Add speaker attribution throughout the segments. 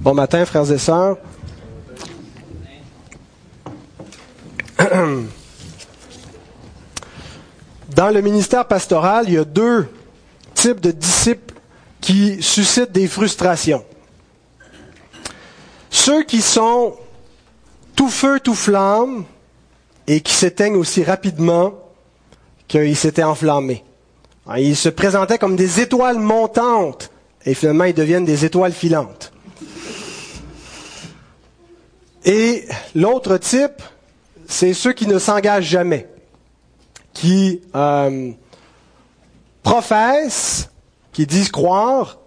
Speaker 1: Bon matin, frères et sœurs. Dans le ministère pastoral, il y a deux types de disciples qui suscitent des frustrations. Ceux qui sont tout feu, tout flamme et qui s'éteignent aussi rapidement qu'ils s'étaient enflammés. Ils se présentaient comme des étoiles montantes et finalement ils deviennent des étoiles filantes. Et l'autre type, c'est ceux qui ne s'engagent jamais, qui euh, professent, qui disent croire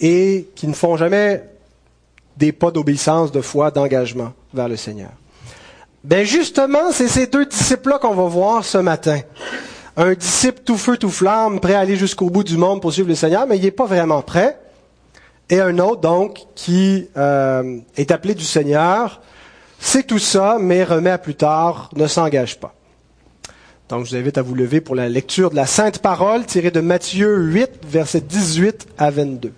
Speaker 1: et qui ne font jamais des pas d'obéissance, de foi, d'engagement vers le Seigneur. Ben justement, c'est ces deux disciples-là qu'on va voir ce matin. Un disciple tout feu, tout flamme, prêt à aller jusqu'au bout du monde pour suivre le Seigneur, mais il n'est pas vraiment prêt. Et un autre, donc, qui euh, est appelé du Seigneur, c'est tout ça, mais remet à plus tard, ne s'engage pas. Donc, je vous invite à vous lever pour la lecture de la Sainte Parole tirée de Matthieu 8, versets 18 à 22.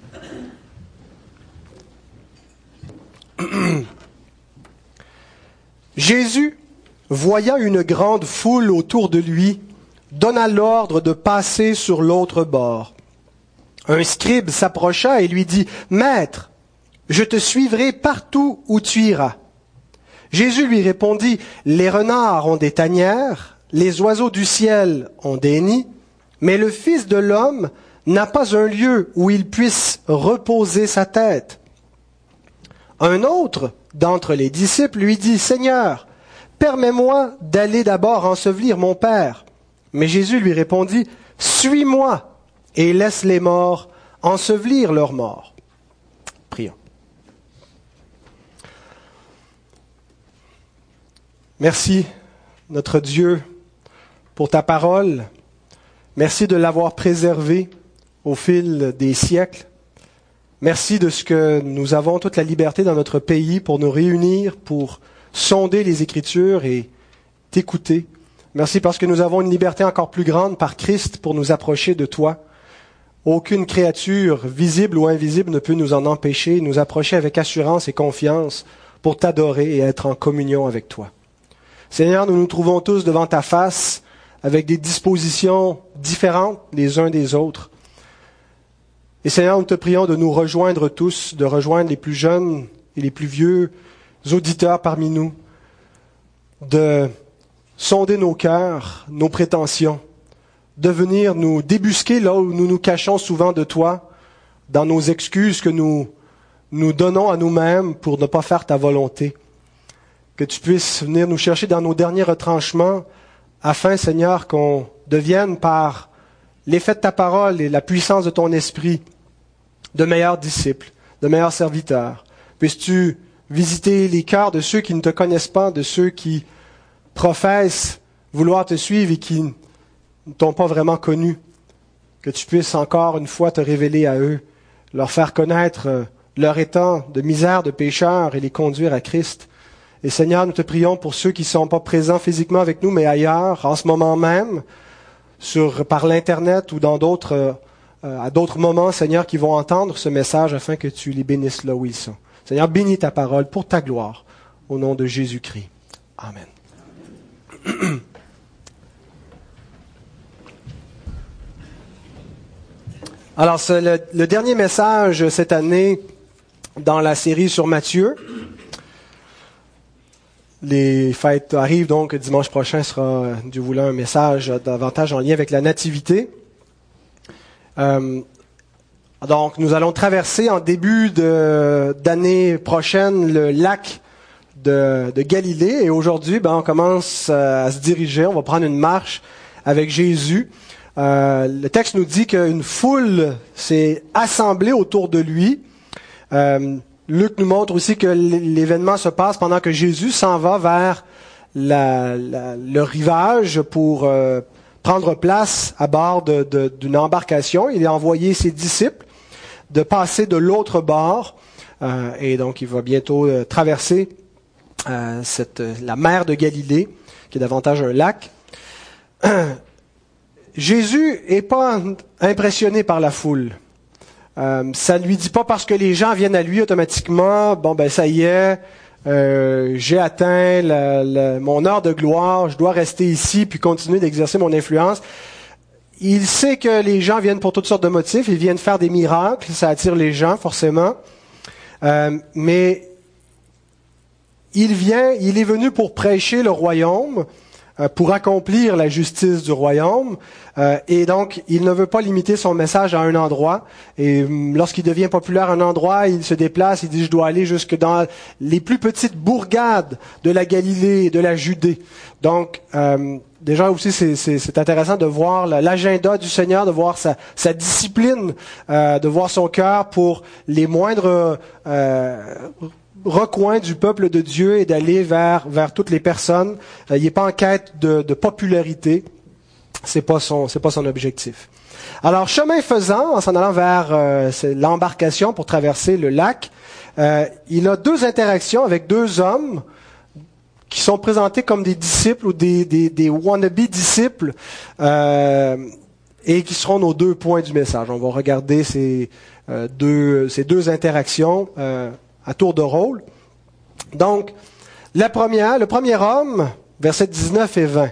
Speaker 1: Jésus, voyant une grande foule autour de lui, donna l'ordre de passer sur l'autre bord. Un scribe s'approcha et lui dit, Maître, je te suivrai partout où tu iras. Jésus lui répondit, Les renards ont des tanières, les oiseaux du ciel ont des nids, mais le Fils de l'homme n'a pas un lieu où il puisse reposer sa tête. Un autre d'entre les disciples lui dit, Seigneur, permets-moi d'aller d'abord ensevelir mon Père. Mais Jésus lui répondit, Suis-moi et laisse les morts ensevelir leurs morts. Prions. Merci, notre Dieu, pour ta parole. Merci de l'avoir préservée au fil des siècles. Merci de ce que nous avons toute la liberté dans notre pays pour nous réunir, pour sonder les Écritures et t'écouter. Merci parce que nous avons une liberté encore plus grande par Christ pour nous approcher de toi. Aucune créature, visible ou invisible, ne peut nous en empêcher, nous approcher avec assurance et confiance pour t'adorer et être en communion avec toi. Seigneur, nous nous trouvons tous devant ta face avec des dispositions différentes les uns des autres. Et Seigneur, nous te prions de nous rejoindre tous, de rejoindre les plus jeunes et les plus vieux auditeurs parmi nous, de sonder nos cœurs, nos prétentions, de venir nous débusquer là où nous nous cachons souvent de toi, dans nos excuses que nous nous donnons à nous-mêmes pour ne pas faire ta volonté. Que tu puisses venir nous chercher dans nos derniers retranchements, afin, Seigneur, qu'on devienne par l'effet de ta parole et la puissance de ton esprit de meilleurs disciples, de meilleurs serviteurs. Puisses-tu visiter les cœurs de ceux qui ne te connaissent pas, de ceux qui professent vouloir te suivre et qui ne t'ont pas vraiment connu. Que tu puisses encore une fois te révéler à eux, leur faire connaître euh, leur état de misère, de pécheur et les conduire à Christ. Et Seigneur, nous te prions pour ceux qui ne sont pas présents physiquement avec nous, mais ailleurs, en ce moment même, sur, par l'Internet ou dans d'autres, euh, à d'autres moments, Seigneur, qui vont entendre ce message afin que tu les bénisses là où ils sont. Seigneur, bénis ta parole pour ta gloire, au nom de Jésus-Christ. Amen. Alors, c'est le, dernier message cette année dans la série sur Matthieu. Les fêtes arrivent donc dimanche prochain sera, du voulant, un message davantage en lien avec la nativité. Euh, donc, nous allons traverser en début d'année prochaine le lac de, de Galilée. Et aujourd'hui, ben, on commence à se diriger. On va prendre une marche avec Jésus. Euh, le texte nous dit qu'une foule s'est assemblée autour de lui. Euh, Luc nous montre aussi que l'événement se passe pendant que Jésus s'en va vers le rivage pour euh, prendre place à bord d'une embarcation. Il a envoyé ses disciples de passer de l'autre bord. Et donc, il va bientôt traverser la mer de Galilée, qui est davantage un lac. Jésus est pas impressionné par la foule. Euh, ça ne lui dit pas parce que les gens viennent à lui automatiquement, bon ben ça y est, euh, j'ai atteint mon heure de gloire, je dois rester ici puis continuer d'exercer mon influence. Il sait que les gens viennent pour toutes sortes de motifs, ils viennent faire des miracles, ça attire les gens forcément. Euh, mais il vient, il est venu pour prêcher le royaume, pour accomplir la justice du royaume, euh, et donc il ne veut pas limiter son message à un endroit. Et hum, lorsqu'il devient populaire à un endroit, il se déplace, il dit je dois aller jusque dans les plus petites bourgades de la Galilée et de la Judée. Donc euh, déjà aussi c'est intéressant de voir l'agenda du Seigneur, de voir sa, sa discipline, de voir son cœur pour les moindres recoin du peuple de Dieu et d'aller vers, vers toutes les personnes. Euh, il n'est pas en quête de, de popularité. C'est pas son, c'est pas son objectif. Alors, chemin faisant, en s'en allant vers euh, l'embarcation pour traverser le lac, euh, il a deux interactions avec deux hommes qui sont présentés comme des disciples ou des, des, des wannabe disciples et qui seront nos deux points du message. On va regarder ces, deux, ces deux interactions à tour de rôle. Donc, la première, le premier homme, versets 19 et 20.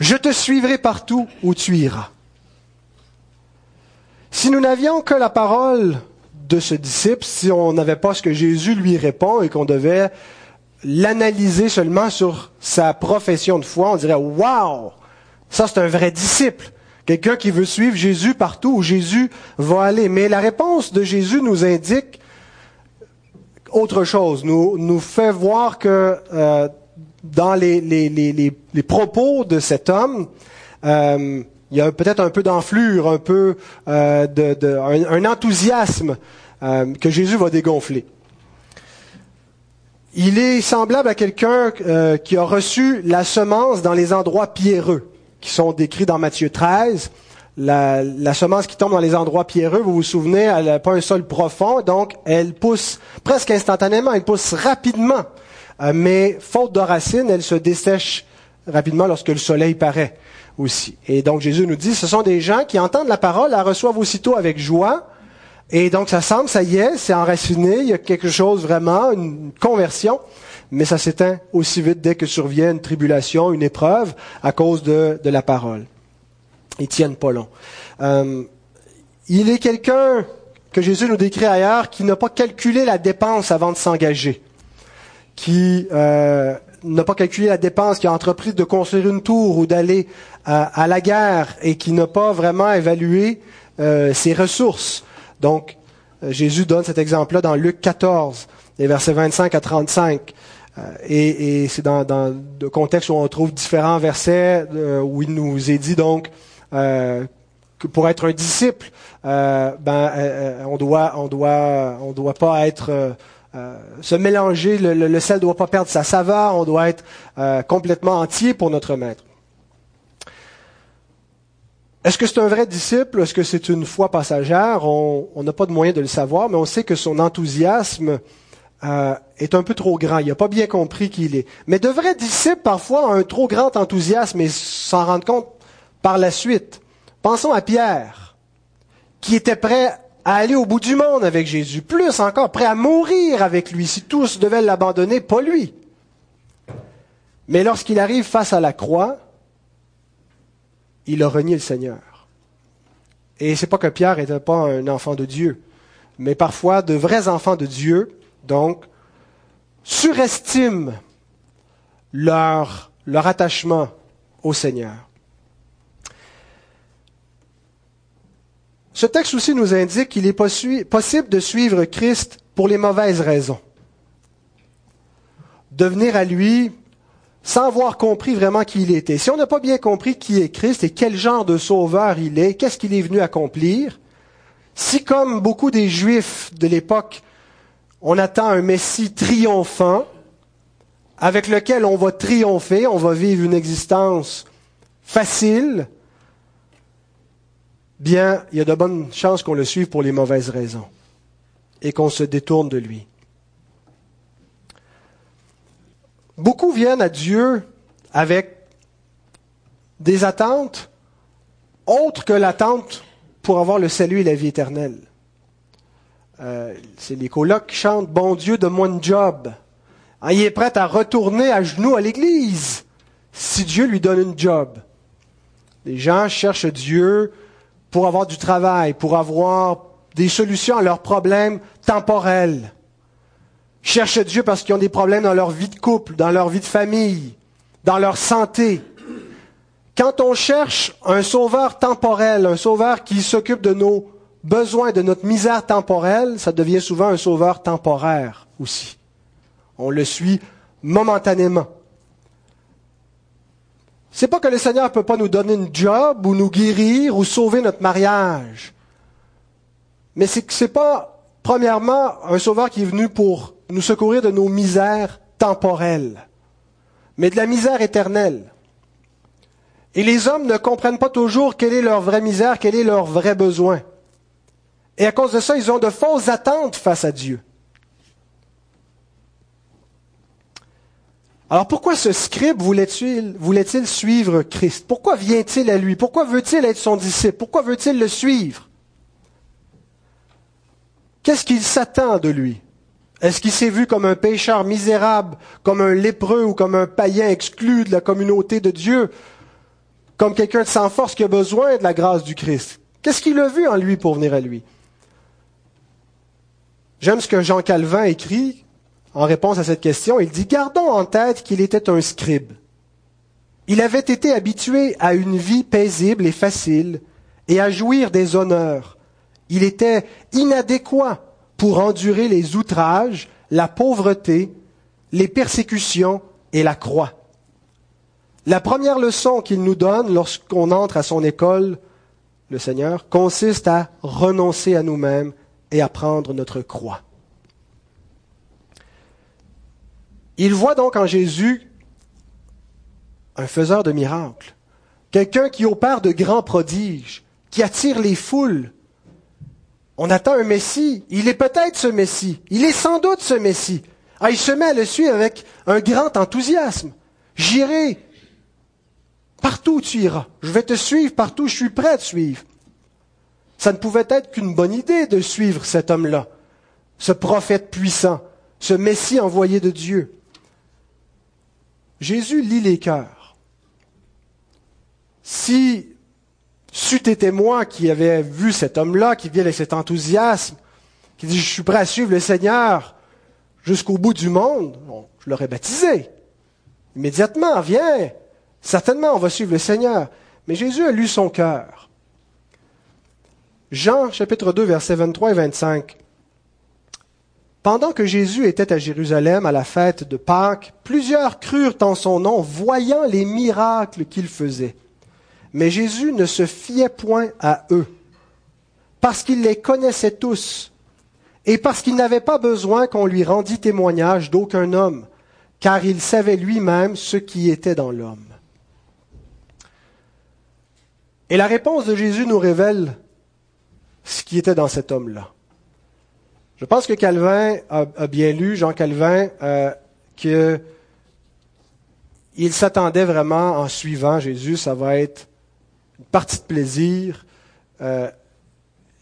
Speaker 1: Je te suivrai partout où tu iras. Si nous n'avions que la parole de ce disciple, si on n'avait pas ce que Jésus lui répond et qu'on devait l'analyser seulement sur sa profession de foi, on dirait Waouh! Ça, c'est un vrai disciple. Quelqu'un qui veut suivre Jésus partout où Jésus va aller. Mais la réponse de Jésus nous indique autre chose, nous, nous fait voir que euh, dans les, les, les, les, propos de cet homme, euh, il y a peut-être un peu d'enflure, un peu euh, de, un, enthousiasme euh, que Jésus va dégonfler. Il est semblable à quelqu'un qui a reçu la semence dans les endroits pierreux, qui sont décrits dans Matthieu 13 la, semence qui tombe dans les endroits pierreux, vous vous souvenez, elle n'a pas un sol profond, donc elle pousse presque instantanément, elle pousse rapidement. Euh, mais faute de racines, elle se dessèche rapidement lorsque le soleil paraît aussi. Et donc Jésus nous dit, ce sont des gens qui entendent la parole, la reçoivent aussitôt avec joie, et donc ça semble, ça y est, c'est enraciné, il y a quelque chose vraiment, une conversion, mais ça s'éteint aussi vite dès que survient une tribulation, une épreuve à cause de la parole. Ils tiennent pas long. Euh, il est quelqu'un que Jésus nous décrit ailleurs qui n'a pas calculé la dépense avant de s'engager, qui euh, n'a pas calculé la dépense, qui a entrepris de construire une tour ou d'aller à, la guerre et qui n'a pas vraiment évalué euh, ses ressources. Donc, Jésus donne cet exemple-là dans Luc 14, les versets 25 à 35. et, c'est dans le contexte où on trouve différents versets où il nous est dit donc euh, pour être un disciple, euh, ben, euh, on doit, on doit, on doit pas être se mélanger. Le, le, sel doit pas perdre sa saveur. On doit être complètement entier pour notre maître. Est-ce que c'est un vrai disciple? Est-ce que c'est une foi passagère? On n'a pas de moyen de le savoir, mais on sait que son enthousiasme est un peu trop grand. Il n'a pas bien compris qui il est. Mais de vrais disciples, parfois, ont un trop grand enthousiasme et s'en rendent compte par la suite. Pensons à Pierre, qui était prêt à aller au bout du monde avec Jésus, plus encore, prêt à mourir avec lui si tous devaient l'abandonner, pas lui. Mais lorsqu'il arrive face à la croix, il a renié le Seigneur. Et c'est pas que Pierre n'était pas un enfant de Dieu, mais parfois de vrais enfants de Dieu, donc, surestiment leur, leur attachement au Seigneur. Ce texte aussi nous indique qu'il est possible de suivre Christ pour les mauvaises raisons. De venir à lui sans avoir compris vraiment qui il était. Si on n'a pas bien compris qui est Christ et quel genre de sauveur il est, qu'est-ce qu'il est venu accomplir, si comme beaucoup des Juifs de l'époque, on attend un Messie triomphant, avec lequel on va triompher, on va vivre une existence facile, bien, il y a de bonnes chances qu'on le suive pour les mauvaises raisons et qu'on se détourne de lui. Beaucoup viennent à Dieu avec des attentes autres que l'attente pour avoir le salut et la vie éternelle. Euh, c'est les colocs qui chantent Bon Dieu, donne-moi un job. Ah, il est prêt à retourner à genoux à l'église si Dieu lui donne une job. Les gens cherchent Dieu pour avoir du travail, pour avoir des solutions à leurs problèmes temporels. Ils cherchent Dieu parce qu'ils ont des problèmes dans leur vie de couple, dans leur vie de famille, dans leur santé. Quand on cherche un sauveur temporel, un sauveur qui s'occupe de nos besoins, de notre misère temporelle, ça devient souvent un sauveur temporaire aussi. On le suit momentanément. C'est pas que le Seigneur ne peut pas nous donner une job ou nous guérir ou sauver notre mariage. Mais c'est que c'est pas, premièrement, un sauveur qui est venu pour nous secourir de nos misères temporelles, mais de la misère éternelle. Et les hommes ne comprennent pas toujours quelle est leur vraie misère, quel est leur vrai besoin. Et à cause de ça, ils ont de fausses attentes face à Dieu. Alors pourquoi ce scribe voulait-il voulait suivre Christ? Pourquoi vient-il à lui? Pourquoi veut-il être son disciple? Pourquoi veut-il le suivre? Qu'est-ce qu'il s'attend de lui? Est-ce qu'il s'est vu comme un pécheur misérable, comme un lépreux ou comme un païen exclu de la communauté de Dieu, comme quelqu'un de sans force qui a besoin de la grâce du Christ? Qu'est-ce qu'il a vu en lui pour venir à lui? J'aime ce que Jean Calvin écrit en réponse à cette question, il dit, gardons en tête qu'il était un scribe. Il avait été habitué à une vie paisible et facile et à jouir des honneurs. Il était inadéquat pour endurer les outrages, la pauvreté, les persécutions et la croix. La première leçon qu'il nous donne lorsqu'on entre à son école, le Seigneur, consiste à renoncer à nous-mêmes et à prendre notre croix. Il voit donc en Jésus un faiseur de miracles, quelqu'un qui opère de grands prodiges, qui attire les foules. On attend un Messie, il est peut-être ce Messie, il est sans doute ce Messie. Ah, il se met à le suivre avec un grand enthousiasme. J'irai partout où tu iras, je vais te suivre partout, je suis prêt à te suivre. Ça ne pouvait être qu'une bonne idée de suivre cet homme-là, ce prophète puissant, ce Messie envoyé de Dieu. Jésus lit les cœurs. Si c'eût été moi qui avais vu cet homme-là, qui vient avec cet enthousiasme, qui dit, je suis prêt à suivre le Seigneur jusqu'au bout du monde, je l'aurais baptisé. Immédiatement, viens. Certainement, on va suivre le Seigneur. Mais Jésus a lu son cœur. Jean chapitre 2, versets 23 et 25. Pendant que Jésus était à Jérusalem à la fête de Pâques, plusieurs crurent en son nom, voyant les miracles qu'il faisait. Mais Jésus ne se fiait point à eux, parce qu'il les connaissait tous, et parce qu'il n'avait pas besoin qu'on lui rendît témoignage d'aucun homme, car il savait lui-même ce qui était dans l'homme. Et la réponse de Jésus nous révèle ce qui était dans cet homme-là. Je pense que Calvin a, bien lu, Jean Calvin, euh, qu'il s'attendait vraiment en suivant Jésus, ça va être une partie de plaisir. Euh,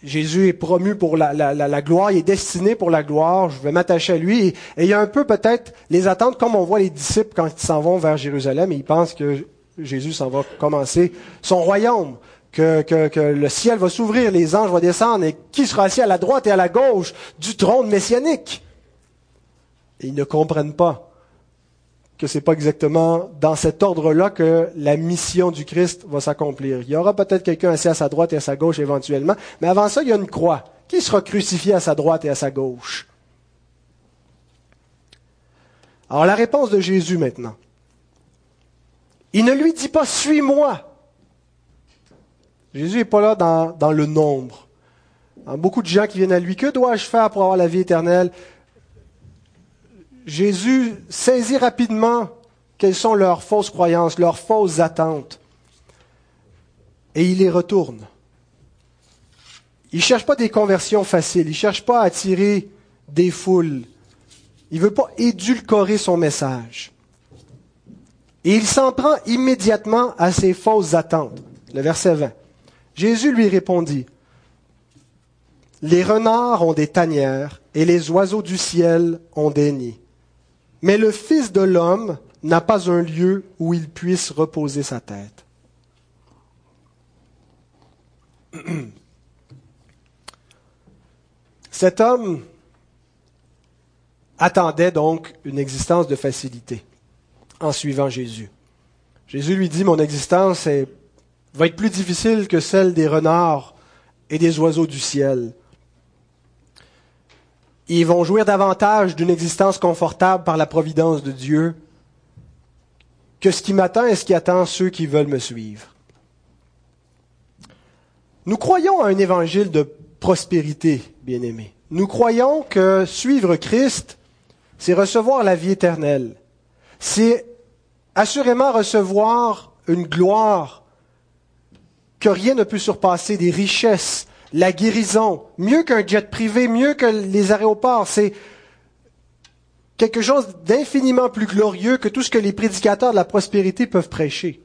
Speaker 1: Jésus est promu pour la, gloire, il est destiné pour la gloire, je vais m'attacher à lui. Et, il y a un peu peut-être les attentes, comme on voit les disciples quand ils s'en vont vers Jérusalem, et ils pensent que Jésus s'en va commencer son royaume que, le ciel va s'ouvrir, les anges vont descendre, et qui sera assis à la droite et à la gauche du trône messianique? Ils ne comprennent pas que c'est pas exactement dans cet ordre-là que la mission du Christ va s'accomplir. Il y aura peut-être quelqu'un assis à sa droite et à sa gauche éventuellement, mais avant ça, il y a une croix. Qui sera crucifié à sa droite et à sa gauche? Alors la réponse de Jésus maintenant. Il ne lui dit pas suis-moi. Jésus n'est pas là dans, le nombre. beaucoup de gens qui viennent à lui, que dois-je faire pour avoir la vie éternelle? Jésus saisit rapidement quelles sont leurs fausses croyances, leurs fausses attentes, et il les retourne. Il ne cherche pas des conversions faciles, il ne cherche pas à attirer des foules, il ne veut pas édulcorer son message. Et il s'en prend immédiatement à ses fausses attentes. Le verset 20. Jésus lui répondit, Les renards ont des tanières et les oiseaux du ciel ont des nids. Mais le Fils de l'homme n'a pas un lieu où il puisse reposer sa tête. Cet homme attendait donc une existence de facilité en suivant Jésus. Jésus lui dit, mon existence va être plus difficile que celle des renards et des oiseaux du ciel. Ils vont jouir davantage d'une existence confortable par la providence de Dieu que ce qui m'attend et ce qui attend ceux qui veulent me suivre. Nous croyons à un évangile de prospérité, bien-aimés. Nous croyons que suivre Christ, c'est recevoir la vie éternelle. C'est assurément recevoir une gloire que rien ne peut surpasser, des richesses, la guérison, mieux qu'un jet privé, mieux que les aéroports. C'est quelque chose d'infiniment plus glorieux que tout ce que les prédicateurs de la prospérité peuvent prêcher.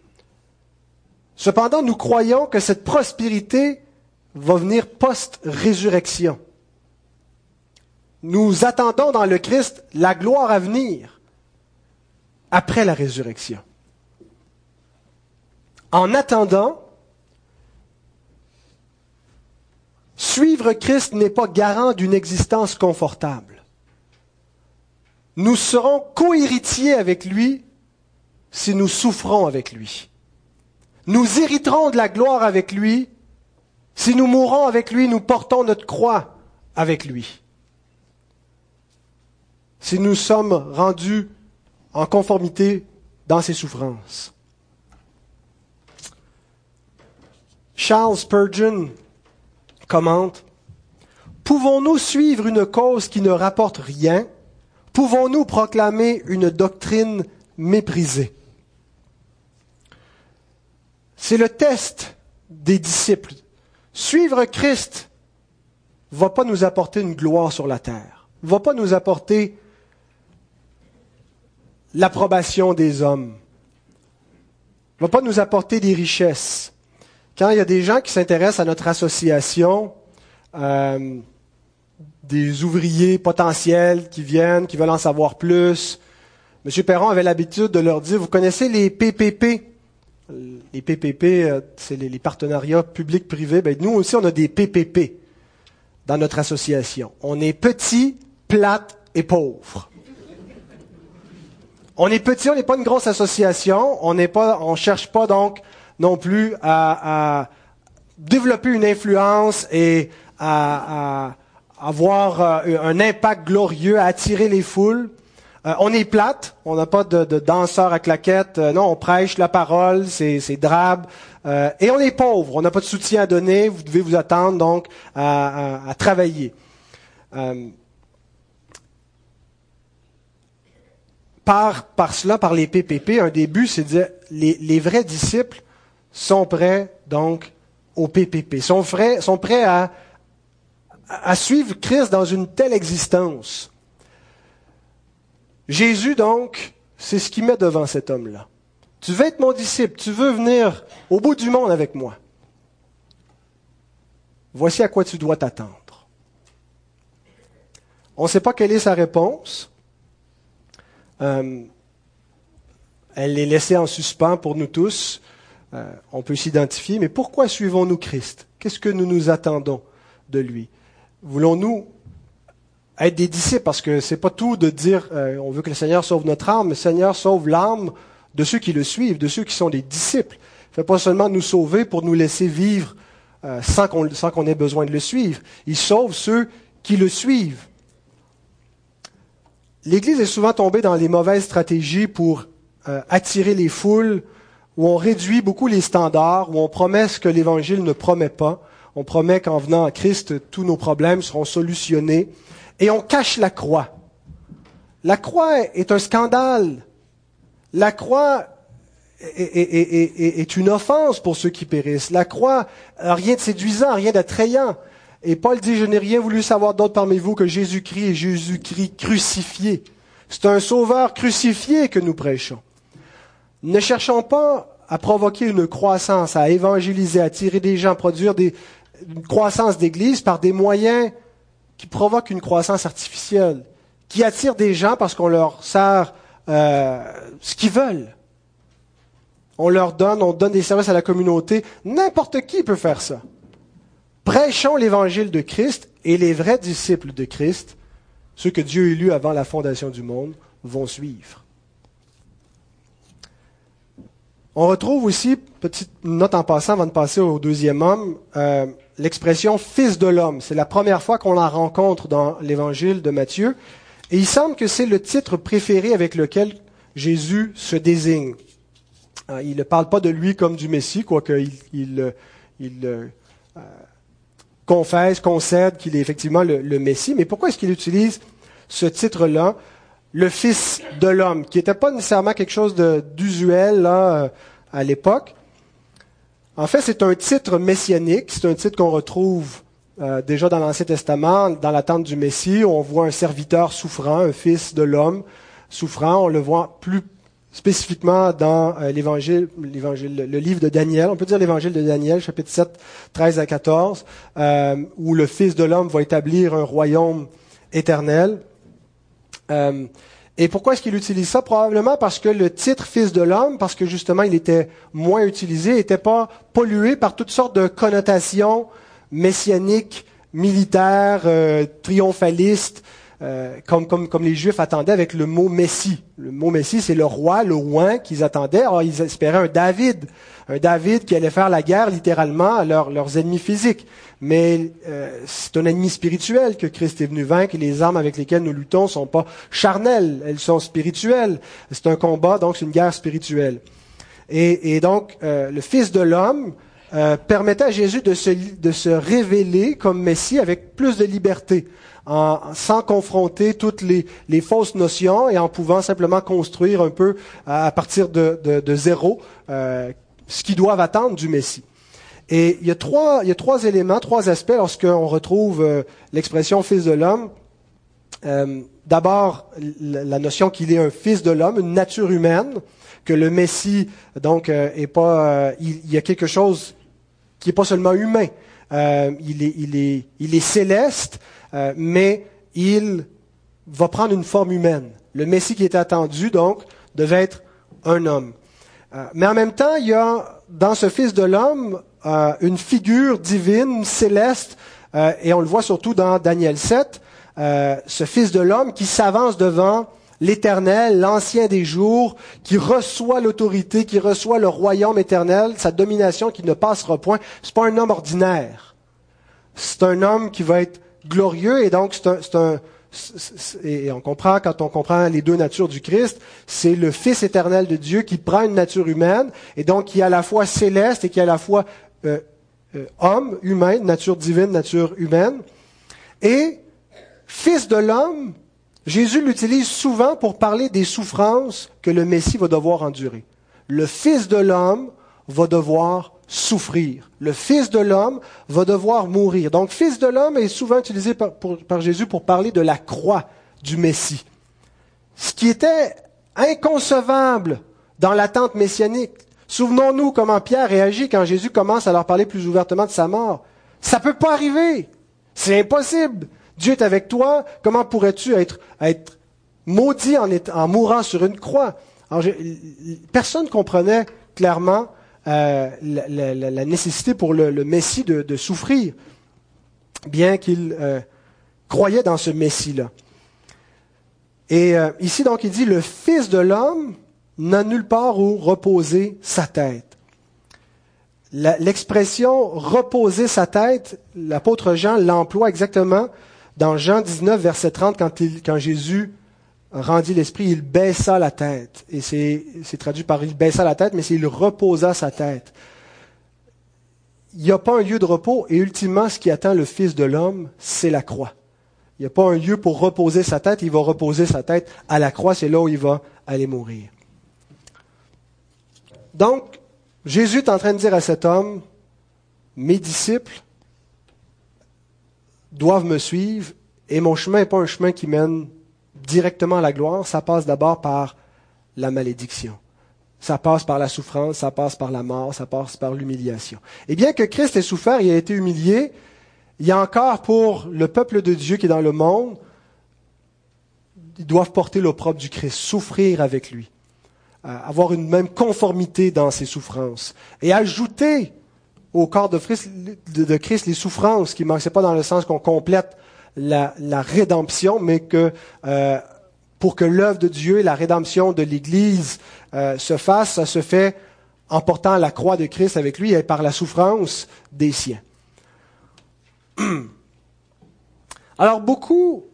Speaker 1: Cependant, nous croyons que cette prospérité va venir post-résurrection. Nous attendons dans le Christ la gloire à venir après la résurrection. En attendant, suivre Christ n'est pas garant d'une existence confortable. Nous serons cohéritiers avec lui si nous souffrons avec lui. Nous hériterons de la gloire avec lui. Si nous mourons avec lui, nous portons notre croix avec lui. Si nous sommes rendus en conformité dans ses souffrances. Charles Spurgeon commente Pouvons-nous suivre une cause qui ne rapporte rien? Pouvons-nous proclamer une doctrine méprisée? C'est le test des disciples. Suivre Christ ne va pas nous apporter une gloire sur la terre, ne va pas nous apporter l'approbation des hommes, ne va pas nous apporter des richesses. Quand il y a des gens qui s'intéressent à notre association, euh, des ouvriers potentiels qui viennent, qui veulent en savoir plus, M. Perron avait l'habitude de leur dire, vous connaissez les PPP Les PPP, euh, c'est les, partenariats publics-privés. Ben, nous aussi, on a des PPP dans notre association. On est petits, plates et pauvres. On est petit, on n'est pas une grosse association, on n'est pas, on cherche pas donc non plus à, développer une influence et à, avoir euh, un impact glorieux, à attirer les foules. Euh, on est plate, on n'a pas de, de danseurs à claquettes, euh, non, on prêche la parole, c'est, drabe. et on est pauvre, on n'a pas de soutien à donner, vous devez vous attendre donc à, travailler. par, par cela, par les PPP, un début, c'est de dire les vrais disciples sont prêts donc au PPP, sont prêts, à suivre Christ dans une telle existence. Jésus, donc, c'est ce qu'il met devant cet homme-là. Tu veux être mon disciple, tu veux venir au bout du monde avec moi. Voici à quoi tu dois t'attendre. On ne sait pas quelle est sa réponse. Euh, elle est laissée en suspens pour nous tous. Euh, on peut s'identifier, mais pourquoi suivons-nous Christ? Qu'est-ce que nous nous attendons de lui? Voulons-nous être des disciples? Parce que c'est pas tout de dire euh, on veut que le Seigneur sauve notre âme, le Seigneur sauve l'âme de ceux qui le suivent, de ceux qui sont des disciples. Il ne fait pas seulement nous sauver pour nous laisser vivre euh, sans qu'on ait besoin de le suivre. Il sauve ceux qui le suivent. L'Église est souvent tombée dans les mauvaises stratégies pour attirer les foules où on réduit beaucoup les standards, où on promet ce que l'Évangile ne promet pas. On promet qu'en venant à Christ, tous nos problèmes seront solutionnés. Et on cache la croix. La croix est un scandale. La croix est, une offense pour ceux qui périssent. La croix, rien de séduisant, rien d'attrayant. Et Paul dit, je n'ai rien voulu savoir d'autre parmi vous que Jésus-Christ et Jésus-Christ crucifié. C'est un sauveur crucifié que nous prêchons. Ne cherchons pas à provoquer une croissance, à évangéliser, à tirer des gens, à produire une croissance d'Église par des moyens qui provoquent une croissance artificielle, qui attirent des gens parce qu'on leur sert euh, ce qu'ils veulent. On leur donne, on donne des services à la communauté. N'importe qui peut faire ça. Prêchons l'évangile de Christ et les vrais disciples de Christ, ceux que Dieu a élus avant la fondation du monde, vont suivre. On retrouve aussi, petite note en passant avant de passer au deuxième homme, euh, l'expression fils de l'homme. C'est la première fois qu'on la rencontre dans l'évangile de Matthieu. Et il semble que c'est le titre préféré avec lequel Jésus se désigne. Euh, il ne parle pas de lui comme du Messie, quoique il, euh, confesse, concède qu'il est effectivement le, le Messie. Mais pourquoi est-ce qu'il utilise ce titre-là? Le Fils de l'homme, qui n'était pas nécessairement quelque chose d'usuel euh, à l'époque. En fait, c'est un titre messianique, c'est un titre qu'on retrouve euh, déjà dans l'Ancien Testament, dans l'attente du Messie. On voit un serviteur souffrant, un fils de l'homme souffrant. On le voit plus spécifiquement dans euh, l'évangile, le livre de Daniel. On peut dire l'évangile de Daniel, chapitre 7, 13 à 14, euh, où le Fils de l'homme va établir un royaume éternel. Euh, et pourquoi est-ce qu'il utilise ça? Probablement parce que le titre Fils de l'homme, parce que justement il était moins utilisé, n'était pas pollué par toutes sortes de connotations messianiques, militaires, euh, triomphalistes, euh, comme, les Juifs attendaient avec le mot Messie. Le mot Messie, c'est le roi, le roi qu'ils attendaient. Alors ils espéraient un David, un David qui allait faire la guerre littéralement à leurs ennemis physiques mais euh, c'est un ennemi spirituel que Christ est venu vaincre et les armes avec lesquelles nous luttons sont pas charnelles, elles sont spirituelles. C'est un combat, donc c'est une guerre spirituelle. Et, donc, euh, le Fils de l'homme euh, permettait à Jésus de se, de se révéler comme Messie avec plus de liberté, en, sans confronter toutes les, les, fausses notions et en pouvant simplement construire un peu à, partir de, de, de zéro ce qu'ils doivent attendre du Messie. Et il y a trois, il y a trois éléments, trois aspects lorsqu'on retrouve euh, l'expression fils de l'homme. Euh, D'abord, la notion qu'il est un fils de l'homme, une nature humaine, que le Messie, donc, euh, est pas, euh, il, y a quelque chose qui est pas seulement humain. il, est, il, est, il est céleste, mais il va prendre une forme humaine. Le Messie qui était attendu, donc, devait être un homme. mais en même temps, il y a dans ce Fils de l'homme euh, une figure divine, céleste, euh, et on le voit surtout dans Daniel 7, euh, ce Fils de l'homme qui s'avance devant l'Éternel, l'ancien des jours, qui reçoit l'autorité, qui reçoit le royaume éternel, sa domination qui ne passera point. C'est pas un homme ordinaire. C'est un homme qui va être glorieux et donc c'est un, et on comprend quand on comprend les deux natures du Christ, c'est le Fils éternel de Dieu qui prend une nature humaine et donc qui est à la fois céleste et qui est à la fois euh, euh, homme, humain, nature divine, nature humaine. Et fils de l'homme, Jésus l'utilise souvent pour parler des souffrances que le Messie va devoir endurer. Le Fils de l'homme va devoir souffrir. Le Fils de l'homme va devoir mourir. Donc, Fils de l'homme est souvent utilisé par, Jésus pour parler de la croix du Messie. Ce qui était inconcevable dans l'attente messianique. Souvenons-nous comment Pierre réagit quand Jésus commence à leur parler plus ouvertement de sa mort. Ça peut pas arriver. C'est impossible. Dieu est avec toi. Comment pourrais-tu être, maudit en, mourant sur une croix? Personne comprenait clairement euh, la, nécessité pour le, Messie de, de, souffrir, bien qu'il euh, croyait dans ce Messie-là. Et euh, ici, donc, il dit, le Fils de l'homme n'a nulle part où reposer sa tête. L'expression reposer sa tête, l'apôtre Jean l'emploie exactement dans Jean 19, verset 30, quand, Jésus rendit l'esprit, il baissa la tête. Et c'est traduit par il baissa la tête, mais c'est il reposa sa tête. Il n'y a pas un lieu de repos, et ultimement, ce qui attend le Fils de l'homme, c'est la croix. Il n'y a pas un lieu pour reposer sa tête, il va reposer sa tête à la croix, c'est là où il va aller mourir. Donc, Jésus est en train de dire à cet homme, mes disciples doivent me suivre et mon chemin n'est pas un chemin qui mène directement à la gloire, ça passe d'abord par la malédiction. ça passe par la souffrance, ça passe par la mort, ça passe par l'humiliation. Et bien que Christ ait souffert, il a été humilié, il y a encore pour le peuple de Dieu qui est dans le monde, ils doivent porter l'opprobre du Christ, souffrir avec lui, euh, avoir une même conformité dans ses souffrances, et ajouter au corps de Christ, les souffrances qui manquent. pas dans le sens qu'on complète la, rédemption, mais que euh, pour que l'œuvre de Dieu et la rédemption de l'Église euh, se fasse, ça se fait en portant la croix de Christ avec lui et par la souffrance des siens. Alors beaucoup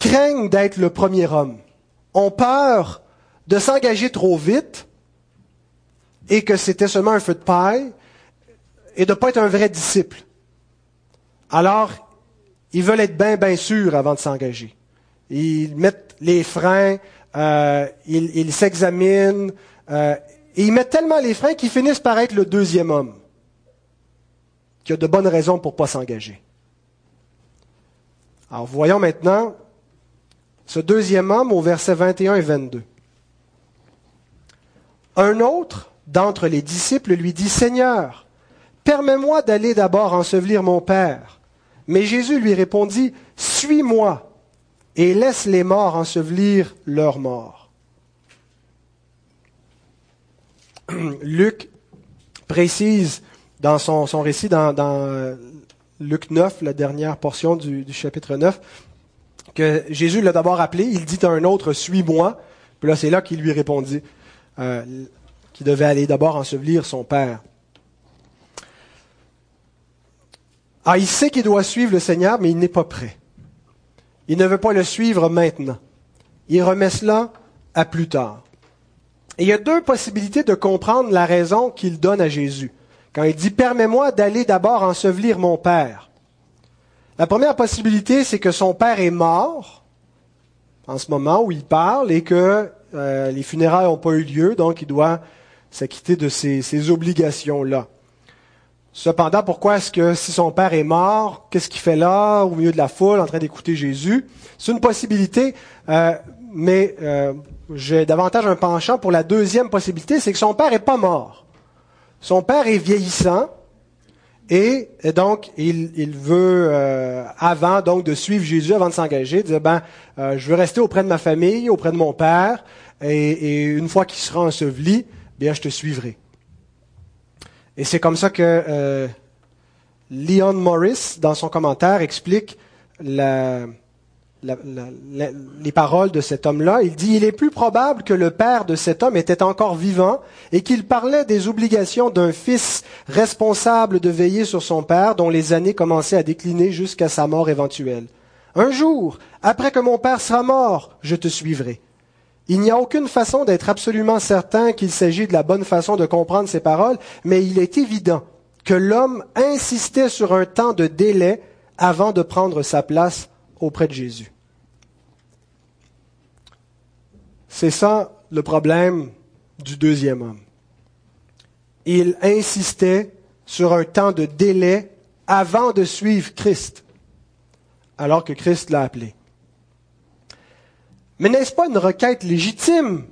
Speaker 1: craignent d'être le premier homme, ont peur de s'engager trop vite et que c'était seulement un feu de paille et de ne pas être un vrai disciple. Alors, ils veulent être bien, bien sûrs avant de s'engager. Ils mettent les freins, euh, ils s'examinent, euh, et ils mettent tellement les freins qu'ils finissent par être le deuxième homme, qui a de bonnes raisons pour ne pas s'engager. Alors voyons maintenant ce deuxième homme au verset 21 et 22. Un autre d'entre les disciples lui dit, Seigneur, permets-moi d'aller d'abord ensevelir mon Père. Mais Jésus lui répondit, Suis-moi et laisse les morts ensevelir leurs morts. Luc précise dans son, récit, dans, euh, Luc 9, la dernière portion du, chapitre 9, que Jésus l'a d'abord appelé, il dit à un autre, suis-moi. Puis là, c'est là qu'il lui répondit euh, qu'il devait aller d'abord ensevelir son Père. Ah, il sait qu'il doit suivre le Seigneur, mais il n'est pas prêt. Il ne veut pas le suivre maintenant. Il remet cela à plus tard. Et il y a deux possibilités de comprendre la raison qu'il donne à Jésus. Quand il dit Permets-moi d'aller d'abord ensevelir mon Père. La première possibilité, c'est que son Père est mort en ce moment où il parle et que euh, les funérailles n'ont pas eu lieu, donc il doit s'acquitter de ces obligations-là. Cependant, pourquoi est-ce que si son père est mort, qu'est-ce qu'il fait là, au milieu de la foule, en train d'écouter Jésus? C'est une possibilité, euh, mais euh, j'ai davantage un penchant pour la deuxième possibilité, c'est que son père n'est pas mort. Son père est vieillissant, et, donc il, veut, euh, avant donc de suivre Jésus, avant de s'engager, dire ben, je veux rester auprès de ma famille, auprès de mon père, et, et une fois qu'il sera enseveli, bien je te suivrai. Et c'est comme ça que euh, Leon Morris, dans son commentaire, explique les paroles de cet homme-là. Il dit, il est plus probable que le père de cet homme était encore vivant et qu'il parlait des obligations d'un fils responsable de veiller sur son père dont les années commençaient à décliner jusqu'à sa mort éventuelle. Un jour, après que mon père sera mort, je te suivrai. Il n'y a aucune façon d'être absolument certain qu'il s'agit de la bonne façon de comprendre ces paroles, mais il est évident que l'homme insistait sur un temps de délai avant de prendre sa place auprès de Jésus. C'est ça le problème du deuxième homme. Il insistait sur un temps de délai avant de suivre Christ, alors que Christ l'a appelé. Mais n'est-ce pas une requête légitime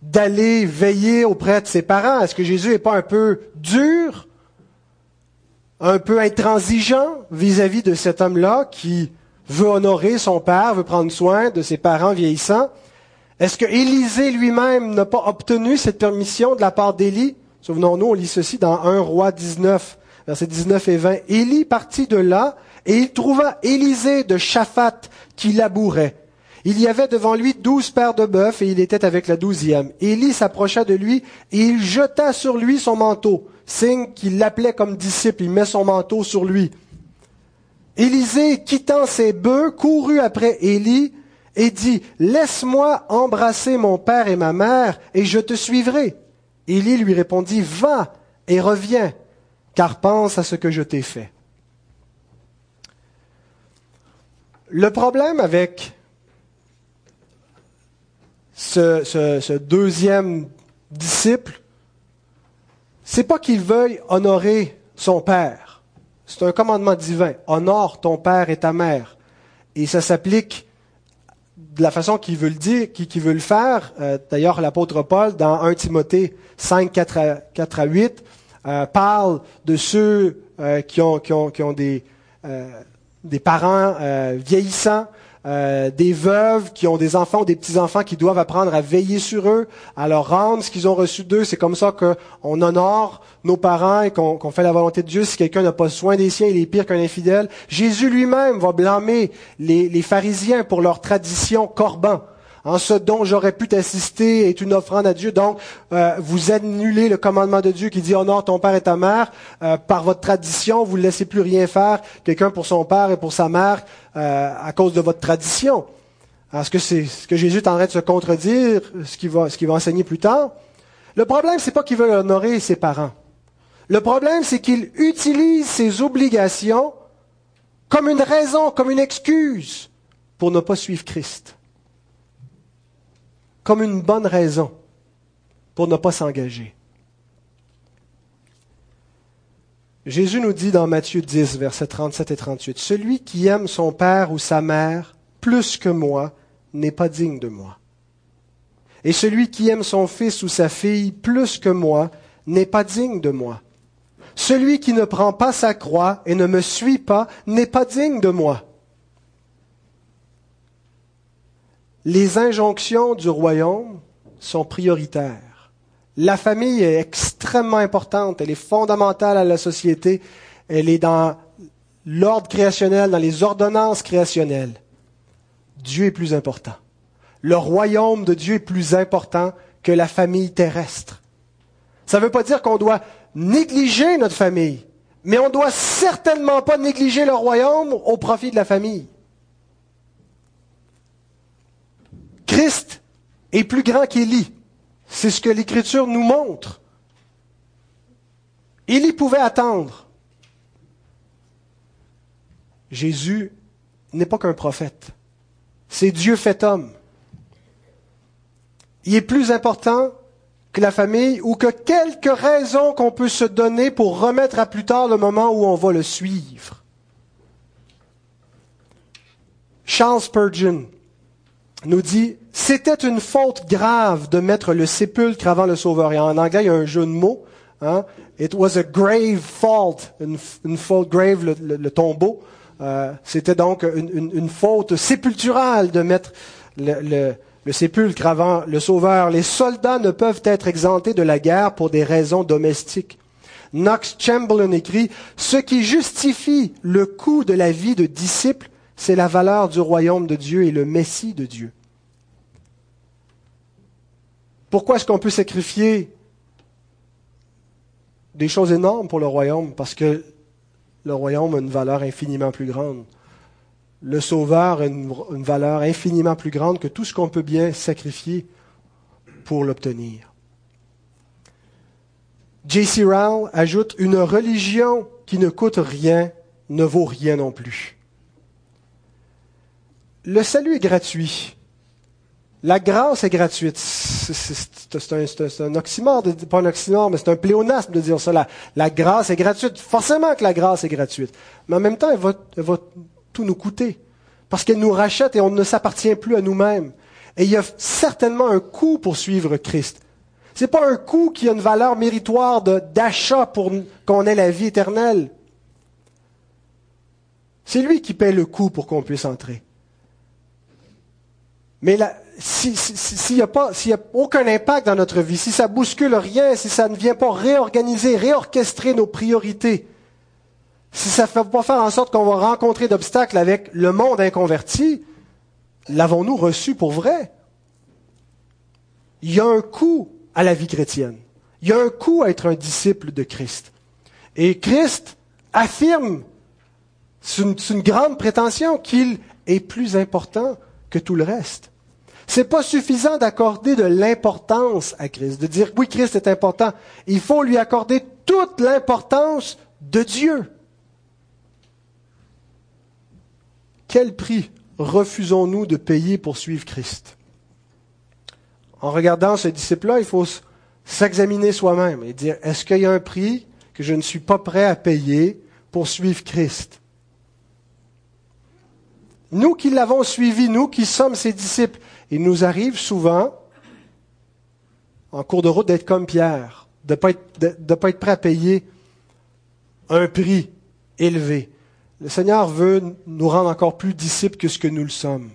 Speaker 1: d'aller veiller auprès de ses parents? Est-ce que Jésus n'est pas un peu dur, un peu intransigeant vis-à-vis de cet homme-là qui veut honorer son père, veut prendre soin de ses parents vieillissants? Est-ce que Élisée lui-même n'a pas obtenu cette permission de la part d'Élie? Souvenons-nous, on lit ceci dans 1 roi 19, versets 19 et 20. Élie partit de là et il trouva Élisée de Shaphat qui labourait. Il y avait devant lui douze paires de bœufs et il était avec la douzième. Élie s'approcha de lui et il jeta sur lui son manteau, signe qu'il l'appelait comme disciple, il met son manteau sur lui. Élisée, quittant ses bœufs, courut après Élie et dit, Laisse-moi embrasser mon père et ma mère et je te suivrai. Élie lui répondit, Va et reviens, car pense à ce que je t'ai fait. Le problème avec ce, deuxième disciple, c'est pas qu'il veuille honorer son père. C'est un commandement divin. Honore ton père et ta mère. Et ça s'applique de la façon qu'il veut le dire, qu'il veut le faire. Euh, d'ailleurs, l'apôtre Paul, dans 1 Timothée 5, 4 à, 4 à 8, euh, parle de ceux ont, qui ont des, des parents vieillissants, euh, des veuves qui ont des enfants ou des petits-enfants qui doivent apprendre à veiller sur eux, à leur rendre ce qu'ils ont reçu d'eux. C'est comme ça qu'on honore nos parents et qu'on fait la volonté de Dieu. Si quelqu'un n'a pas soin des siens, il est pire qu'un infidèle. Jésus lui-même va blâmer les, les pharisiens pour leur tradition corban en ce dont j'aurais pu t'assister est une offrande à Dieu. Donc, euh, vous annulez le commandement de Dieu qui dit honore ton père et ta mère. Euh, par votre tradition, vous ne laissez plus rien faire quelqu'un pour son père et pour sa mère euh, à cause de votre tradition. Est-ce que c'est ce que Jésus est en train de se contredire, ce qu'il va, enseigner plus tard? Le problème, c'est pas qu'il veut honorer ses parents. Le problème, c'est qu'il utilise ses obligations comme une raison, comme une excuse pour ne pas suivre Christ comme une bonne raison pour ne pas s'engager. Jésus nous dit dans Matthieu 10, versets 37 et 38, Celui qui aime son père ou sa mère plus que moi n'est pas digne de moi. Et celui qui aime son fils ou sa fille plus que moi n'est pas digne de moi. Celui qui ne prend pas sa croix et ne me suit pas n'est pas digne de moi. Les injonctions du royaume sont prioritaires. La famille est extrêmement importante, elle est fondamentale à la société, elle est dans l'ordre créationnel, dans les ordonnances créationnelles. Dieu est plus important. Le royaume de Dieu est plus important que la famille terrestre. Ça ne veut pas dire qu'on doit négliger notre famille, mais on ne doit certainement pas négliger le royaume au profit de la famille. Christ est plus grand qu'Élie. C'est ce que l'Écriture nous montre. Élie pouvait attendre. Jésus n'est pas qu'un prophète. C'est Dieu fait homme. Il est plus important que la famille ou que quelques raisons qu'on peut se donner pour remettre à plus tard le moment où on va le suivre. Charles Spurgeon, nous dit c'était une faute grave de mettre le sépulcre avant le Sauveur. Et en anglais, il y a un jeu de mots. Hein? It was a grave fault, une, faute grave, le, tombeau. Euh, c'était donc une, une, faute sépulturale de mettre le, le sépulcre avant le Sauveur. Les soldats ne peuvent être exemptés de la guerre pour des raisons domestiques. Knox Chamberlain écrit, Ce qui justifie le coût de la vie de disciple, c'est la valeur du royaume de Dieu et le Messie de Dieu. Pourquoi est-ce qu'on peut sacrifier des choses énormes pour le royaume? Parce que le royaume a une valeur infiniment plus grande. Le Sauveur a une, valeur infiniment plus grande que tout ce qu'on peut bien sacrifier pour l'obtenir. J.C. Rowell ajoute Une religion qui ne coûte rien ne vaut rien non plus. Le salut est gratuit. La grâce est gratuite. C'est un, oxymore, pas un oxymore, mais c'est un pléonasme de dire ça. La, grâce est gratuite. Forcément que la grâce est gratuite. Mais en même temps, elle va, tout nous coûter. Parce qu'elle nous rachète et on ne s'appartient plus à nous-mêmes. Et il y a certainement un coût pour suivre Christ. C'est pas un coût qui a une valeur méritoire d'achat pour qu'on ait la vie éternelle. C'est lui qui paie le coût pour qu'on puisse entrer. Mais s'il n'y a, aucun impact dans notre vie, si ça bouscule rien, si ça ne vient pas réorganiser, réorchestrer nos priorités, si ça ne fait pas faire en sorte qu'on va rencontrer d'obstacles avec le monde inconverti, l'avons-nous reçu pour vrai? Il y a un coût à la vie chrétienne. Il y a un coût à être un disciple de Christ. Et Christ affirme, c'est une grande prétention, qu'il est plus important que tout le reste. C'est pas suffisant d'accorder de l'importance à Christ, de dire oui, Christ est important. Il faut lui accorder toute l'importance de Dieu. Quel prix refusons-nous de payer pour suivre Christ? En regardant ce disciple-là, il faut s'examiner soi-même et dire est-ce qu'il y a un prix que je ne suis pas prêt à payer pour suivre Christ? Nous qui l'avons suivi, nous qui sommes ses disciples, il nous arrive souvent, en cours de route, d'être comme Pierre, de ne pas, être prêt à payer un prix élevé. Le Seigneur veut nous rendre encore plus disciples que ce que nous le sommes.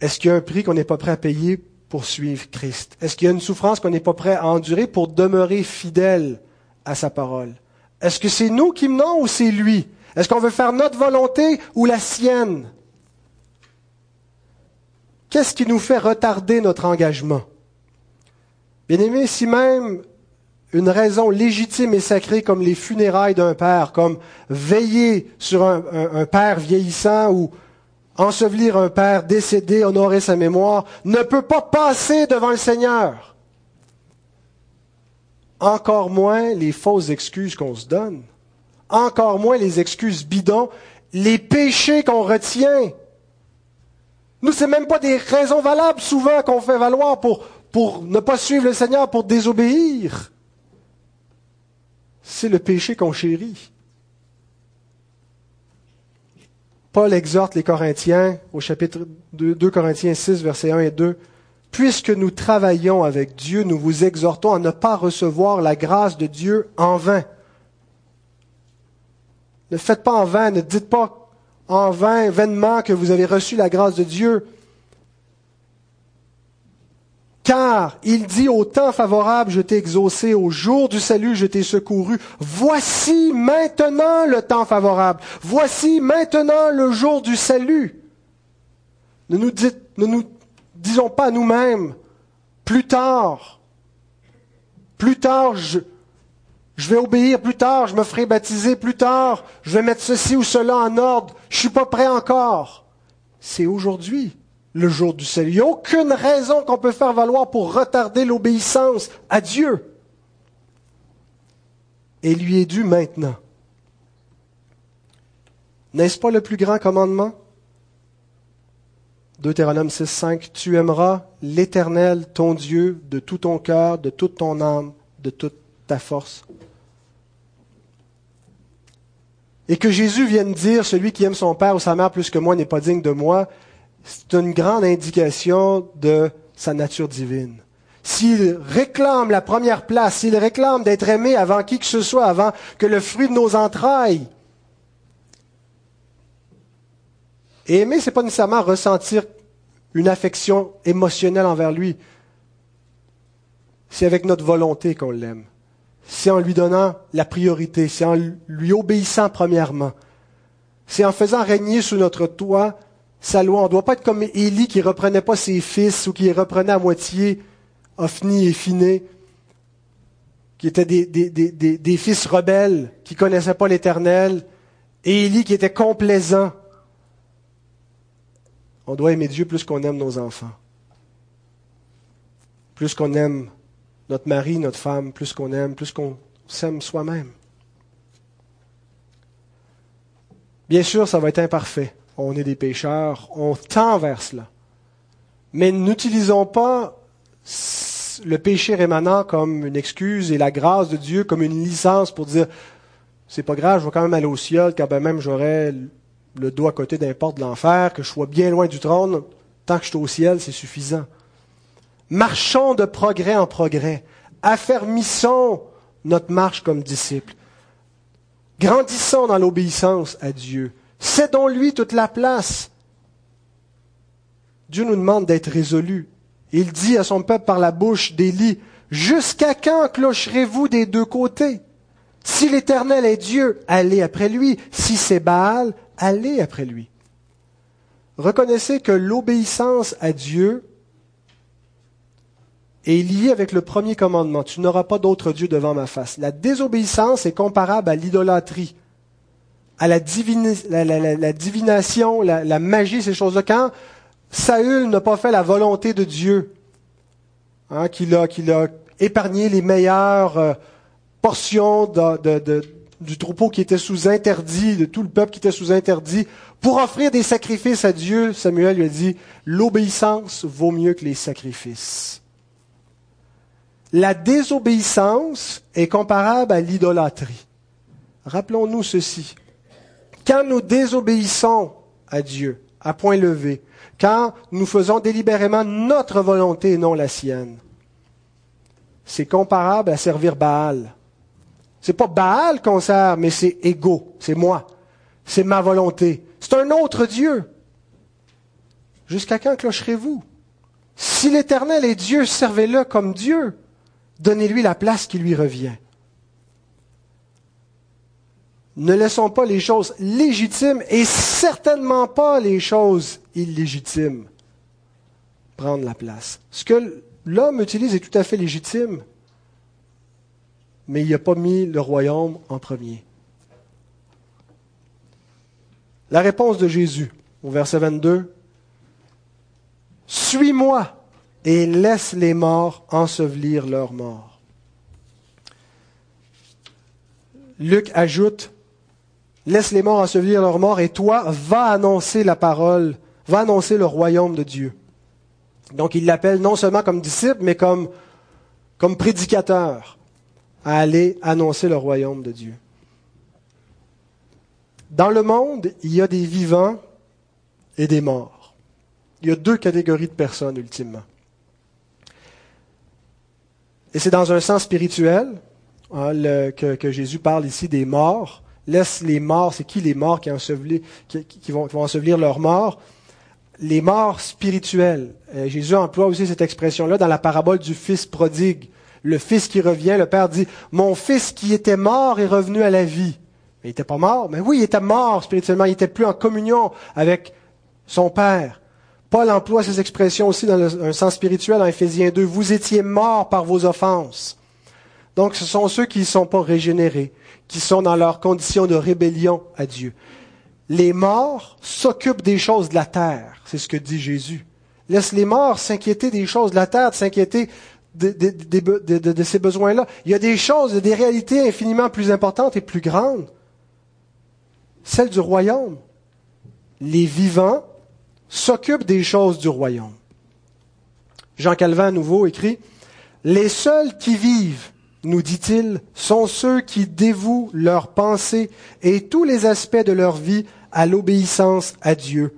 Speaker 1: Est-ce qu'il y a un prix qu'on n'est pas prêt à payer pour suivre Christ? Est-ce qu'il y a une souffrance qu'on n'est pas prêt à endurer pour demeurer fidèle à sa parole? Est-ce que c'est nous qui menons ou c'est lui? Est-ce qu'on veut faire notre volonté ou la sienne? Qu'est-ce qui nous fait retarder notre engagement? Bien aimé, si même une raison légitime et sacrée comme les funérailles d'un père, comme veiller sur un, un père vieillissant ou ensevelir un père décédé, honorer sa mémoire, ne peut pas passer devant le Seigneur. Encore moins les fausses excuses qu'on se donne. Encore moins les excuses bidons, les péchés qu'on retient. Nous, c'est même pas des raisons valables souvent qu'on fait valoir pour, pour ne pas suivre le Seigneur, pour désobéir. C'est le péché qu'on chérit. Paul exhorte les Corinthiens au chapitre 2, 2 Corinthiens 6, versets 1 et 2. Puisque nous travaillons avec Dieu, nous vous exhortons à ne pas recevoir la grâce de Dieu en vain. Ne faites pas en vain, ne dites pas en vain, vainement, que vous avez reçu la grâce de Dieu. Car il dit au temps favorable, je t'ai exaucé, au jour du salut, je t'ai secouru. Voici maintenant le temps favorable. Voici maintenant le jour du salut. Ne nous, ne nous disons pas nous-mêmes, plus tard, plus tard, je, je vais obéir plus tard, je me ferai baptiser plus tard, je vais mettre ceci ou cela en ordre, je suis pas prêt encore. C'est aujourd'hui le jour du salut. Il n'y a aucune raison qu'on peut faire valoir pour retarder l'obéissance à Dieu. Et lui est dû maintenant. N'est-ce pas le plus grand commandement? Deutéronome 6, 5, Tu aimeras l'Éternel, ton Dieu, de tout ton cœur, de toute ton âme, de toute ta force. Et que Jésus vienne dire, celui qui aime son père ou sa mère plus que moi n'est pas digne de moi, c'est une grande indication de sa nature divine. S'il réclame la première place, s'il réclame d'être aimé avant qui que ce soit, avant que le fruit de nos entrailles, et aimer, c'est pas nécessairement ressentir une affection émotionnelle envers lui. C'est avec notre volonté qu'on l'aime. C'est en lui donnant la priorité, c'est en lui obéissant premièrement. C'est en faisant régner sous notre toit sa loi. On ne doit pas être comme Élie qui reprenait pas ses fils ou qui reprenait à moitié, Ophni et Finé, qui étaient des, des, fils rebelles, qui ne connaissaient pas l'Éternel, et Élie qui était complaisant. On doit aimer Dieu plus qu'on aime nos enfants. Plus qu'on aime notre mari, notre femme, plus qu'on aime, plus qu'on s'aime soi-même. Bien sûr, ça va être imparfait on est des pécheurs, on tend vers cela. Mais n'utilisons pas le péché rémanent comme une excuse et la grâce de Dieu comme une licence pour dire c'est pas grave, je vais quand même aller au ciel, quand même j'aurai le dos à côté d'un porte de l'enfer, que je sois bien loin du trône, tant que je suis au ciel, c'est suffisant. Marchons de progrès en progrès. Affermissons notre marche comme disciples. Grandissons dans l'obéissance à Dieu. Cédons-lui toute la place. Dieu nous demande d'être résolus. Il dit à son peuple par la bouche d'Élie, Jusqu'à quand clocherez-vous des deux côtés? Si l'Éternel est Dieu, allez après lui. Si c'est Baal, allez après lui. Reconnaissez que l'obéissance à Dieu est liée avec le premier commandement. Tu n'auras pas d'autre Dieu devant ma face. La désobéissance est comparable à l'idolâtrie à la, divination, la, magie, ces choses-là. Quand Saül n'a pas fait la volonté de Dieu, hein, qu'il a, a, épargné les meilleures euh, portions du troupeau qui était sous interdit, de tout le peuple qui était sous interdit, pour offrir des sacrifices à Dieu, Samuel lui a dit, l'obéissance vaut mieux que les sacrifices. La désobéissance est comparable à l'idolâtrie. Rappelons-nous ceci Quand nous désobéissons à Dieu, à point levé, quand nous faisons délibérément notre volonté et non la sienne, c'est comparable à servir Baal. C'est pas Baal qu'on sert, mais c'est égo, c'est moi, c'est ma volonté. C'est un autre Dieu. Jusqu'à quand clocherez-vous? Si l'Éternel est Dieu, servez-le comme Dieu. Donnez-lui la place qui lui revient. Ne laissons pas les choses légitimes et certainement pas les choses illégitimes prendre la place. Ce que l'homme utilise est tout à fait légitime, mais il n'a pas mis le royaume en premier. La réponse de Jésus au verset 22, Suis-moi et laisse les morts ensevelir leurs morts. Luc ajoute, laisse les morts ensevelir leurs morts, et toi, va annoncer la parole, va annoncer le royaume de Dieu. Donc il l'appelle non seulement comme disciple, mais comme, comme prédicateur à aller annoncer le royaume de Dieu. Dans le monde, il y a des vivants et des morts. Il y a deux catégories de personnes, ultimement. Et c'est dans un sens spirituel hein, que, Jésus parle ici des morts laisse les morts, c'est qui les morts qui, vont, ensevelir leurs morts? Les morts spirituels. Euh, Jésus emploie aussi cette expression-là dans la parabole du fils prodigue. Le fils qui revient, le père dit, mon fils qui était mort est revenu à la vie. Il n'était pas mort, mais oui, il était mort spirituellement, il n'était plus en communion avec son père. Paul emploie ces expressions aussi dans un sens spirituel en Éphésiens 2. Vous étiez morts par vos offenses. Donc ce sont ceux qui ne sont pas régénérés, qui sont dans leur condition de rébellion à Dieu. Les morts s'occupent des choses de la terre, c'est ce que dit Jésus. Laisse les morts s'inquiéter des choses de la terre, de s'inquiéter de, de, ces besoins-là. Il y a des choses, des réalités infiniment plus importantes et plus grandes. Celles du royaume. Les vivants s'occupent des choses du royaume. Jean Calvin à nouveau écrit, Les seuls qui vivent nous dit-il, sont ceux qui dévouent leurs pensées et tous les aspects de leur vie à l'obéissance à Dieu.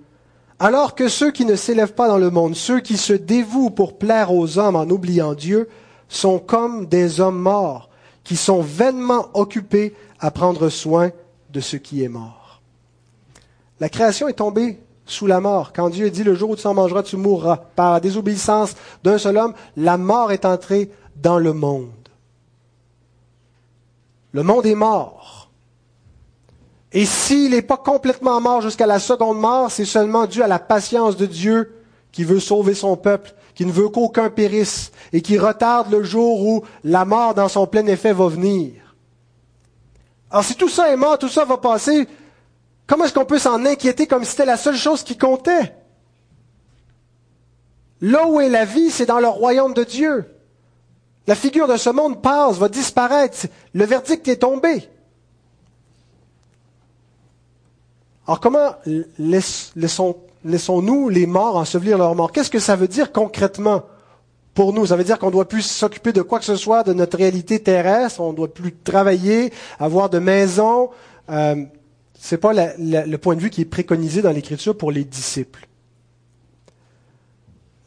Speaker 1: Alors que ceux qui ne s'élèvent pas dans le monde, ceux qui se dévouent pour plaire aux hommes en oubliant Dieu, sont comme des hommes morts, qui sont vainement occupés à prendre soin de ce qui est mort. La création est tombée sous la mort. Quand Dieu dit le jour où tu en mangeras, tu mourras. Par désobéissance d'un seul homme, la mort est entrée dans le monde. Le monde est mort. Et s'il n'est pas complètement mort jusqu'à la seconde mort, c'est seulement dû à la patience de Dieu qui veut sauver son peuple, qui ne veut qu'aucun périsse et qui retarde le jour où la mort dans son plein effet va venir. Alors si tout ça est mort, tout ça va passer, comment est-ce qu'on peut s'en inquiéter comme si c'était la seule chose qui comptait? Là où est la vie, c'est dans le royaume de Dieu. La figure de ce monde passe, va disparaître. Le verdict est tombé. Alors comment laissons-nous les morts ensevelir leurs morts? Qu'est-ce que ça veut dire concrètement pour nous? Ça veut dire qu'on ne doit plus s'occuper de quoi que ce soit de notre réalité terrestre, on ne doit plus travailler, avoir de maison. Euh, Ce n'est pas le point de vue qui est préconisé dans l'Écriture pour les disciples.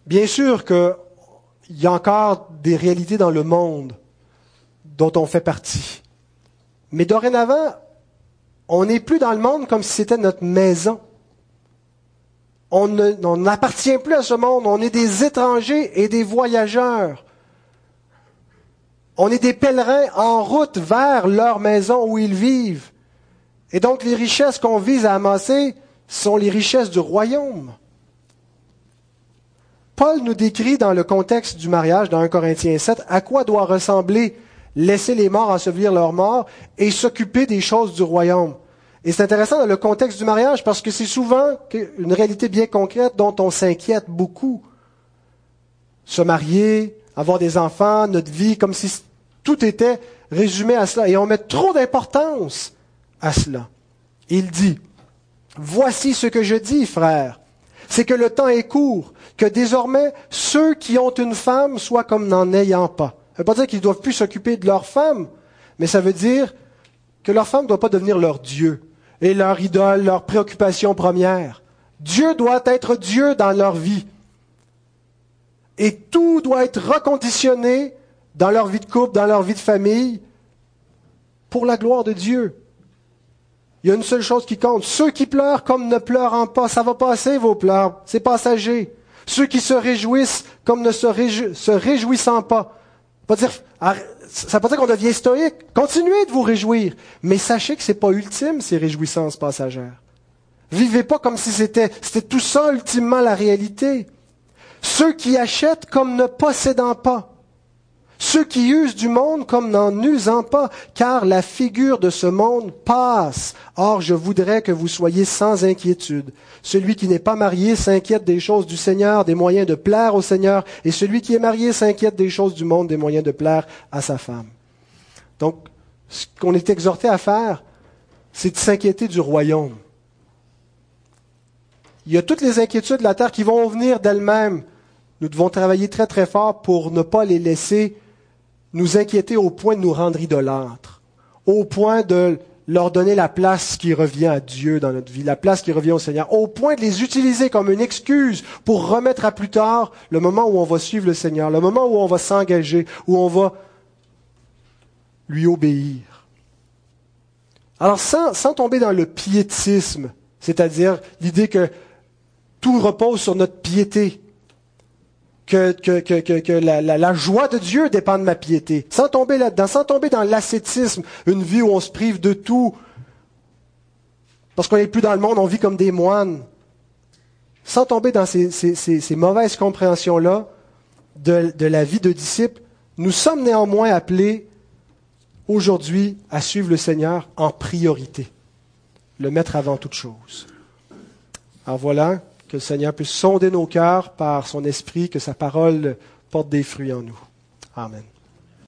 Speaker 1: Bien sûr que il y a encore des réalités dans le monde dont on fait partie. Mais dorénavant, on n'est plus dans le monde comme si c'était notre maison. On n'appartient plus à ce monde, on est des étrangers et des voyageurs. On est des pèlerins en route vers leur maison où ils vivent. Et donc les richesses qu'on vise à amasser sont les richesses du royaume. Paul nous décrit dans le contexte du mariage, dans 1 Corinthiens 7, à quoi doit ressembler laisser les morts ensevelir leurs morts et s'occuper des choses du royaume. Et c'est intéressant dans le contexte du mariage parce que c'est souvent une réalité bien concrète dont on s'inquiète beaucoup. Se marier, avoir des enfants, notre vie, comme si tout était résumé à cela. Et on met trop d'importance à cela. Il dit, Voici ce que je dis, frères c'est que le temps est court, que désormais ceux qui ont une femme soient comme n'en ayant pas. Ça ne veut pas dire qu'ils ne doivent plus s'occuper de leur femme, mais ça veut dire que leur femme ne doit pas devenir leur Dieu. est leur idole, leur préoccupation première. Dieu doit être Dieu dans leur vie. Et tout doit être reconditionné dans leur vie de couple, dans leur vie de famille, pour la gloire de Dieu. Il y a une seule chose qui compte. Ceux qui pleurent comme ne pleurant pas, ça va passer vos pleurs, c'est passager. Ceux qui se réjouissent comme ne se, réjouissant pas. Pas dire, ça veut pas dire qu'on devient stoïque. Continuez de vous réjouir. Mais sachez que ce n'est pas ultime, ces réjouissances passagères. Vivez pas comme si c'était tout ça ultimement la réalité. Ceux qui achètent comme ne possédant pas. Ceux qui usent du monde comme n'en usant pas, car la figure de ce monde passe. Or, je voudrais que vous soyez sans inquiétude. Celui qui n'est pas marié s'inquiète des choses du Seigneur, des moyens de plaire au Seigneur, et celui qui est marié s'inquiète des choses du monde, des moyens de plaire à sa femme. Donc, ce qu'on est exhorté à faire, c'est de s'inquiéter du royaume. Il y a toutes les inquiétudes de la terre qui vont venir d'elles-mêmes. Nous devons travailler très très fort pour ne pas les laisser nous inquiéter au point de nous rendre idolâtres, au point de leur donner la place qui revient à Dieu dans notre vie, la place qui revient au Seigneur, au point de les utiliser comme une excuse pour remettre à plus tard le moment où on va suivre le Seigneur, le moment où on va s'engager, où on va lui obéir. Alors sans, tomber dans le piétisme, c'est-à-dire l'idée que tout repose sur notre piété, que, la, joie de Dieu dépend de ma piété. Sans tomber là-dedans, sans tomber dans l'ascétisme, une vie où on se prive de tout. Parce qu'on n'est plus dans le monde, on vit comme des moines. Sans tomber dans ces, mauvaises compréhensions-là de, de la vie de disciple, nous sommes néanmoins appelés aujourd'hui à suivre le Seigneur en priorité, le mettre avant toute chose. Alors voilà, que le Seigneur puisse sonder nos cœurs par son esprit, que sa parole porte des fruits en nous. Amen.